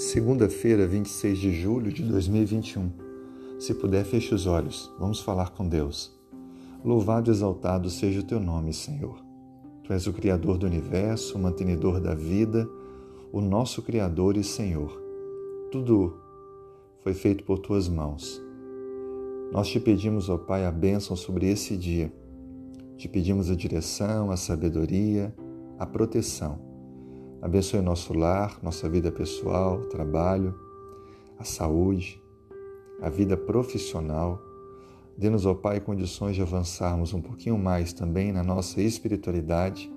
Segunda-feira, 26 de julho de 2021. Se puder, feche os olhos. Vamos falar com Deus. Louvado e exaltado seja o teu nome, Senhor. Tu és o Criador do universo, o mantenedor da vida, o nosso Criador e Senhor. Tudo foi feito por tuas mãos. Nós te pedimos, ó Pai, a bênção sobre esse dia. Te pedimos a direção, a sabedoria, a proteção Abençoe nosso lar, nossa vida pessoal, trabalho, a saúde, a vida profissional. Dê-nos, ó Pai, condições de avançarmos um pouquinho mais também na nossa espiritualidade,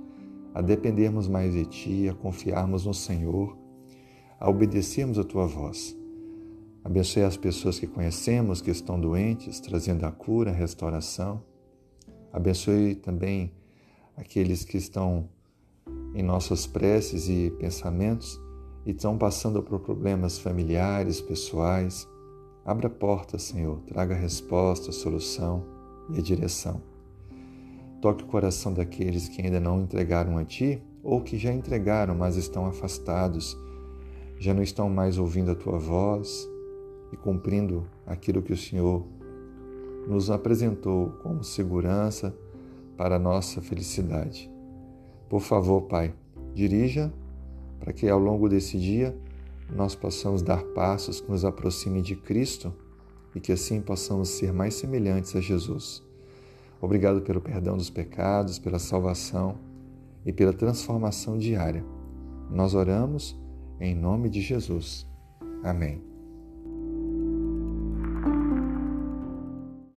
a dependermos mais de Ti, a confiarmos no Senhor, a obedecermos a Tua voz. Abençoe as pessoas que conhecemos que estão doentes, trazendo a cura, a restauração. Abençoe também aqueles que estão em nossas preces e pensamentos e estão passando por problemas familiares, pessoais. Abra a porta, Senhor, traga a resposta, a solução e a direção. Toque o coração daqueles que ainda não entregaram a Ti ou que já entregaram, mas estão afastados, já não estão mais ouvindo a Tua voz e cumprindo aquilo que o Senhor nos apresentou como segurança para a nossa felicidade. Por favor, Pai, dirija para que ao longo desse dia nós possamos dar passos que nos aproximem de Cristo e que assim possamos ser mais semelhantes a Jesus. Obrigado pelo perdão dos pecados, pela salvação e pela transformação diária. Nós oramos em nome de Jesus. Amém.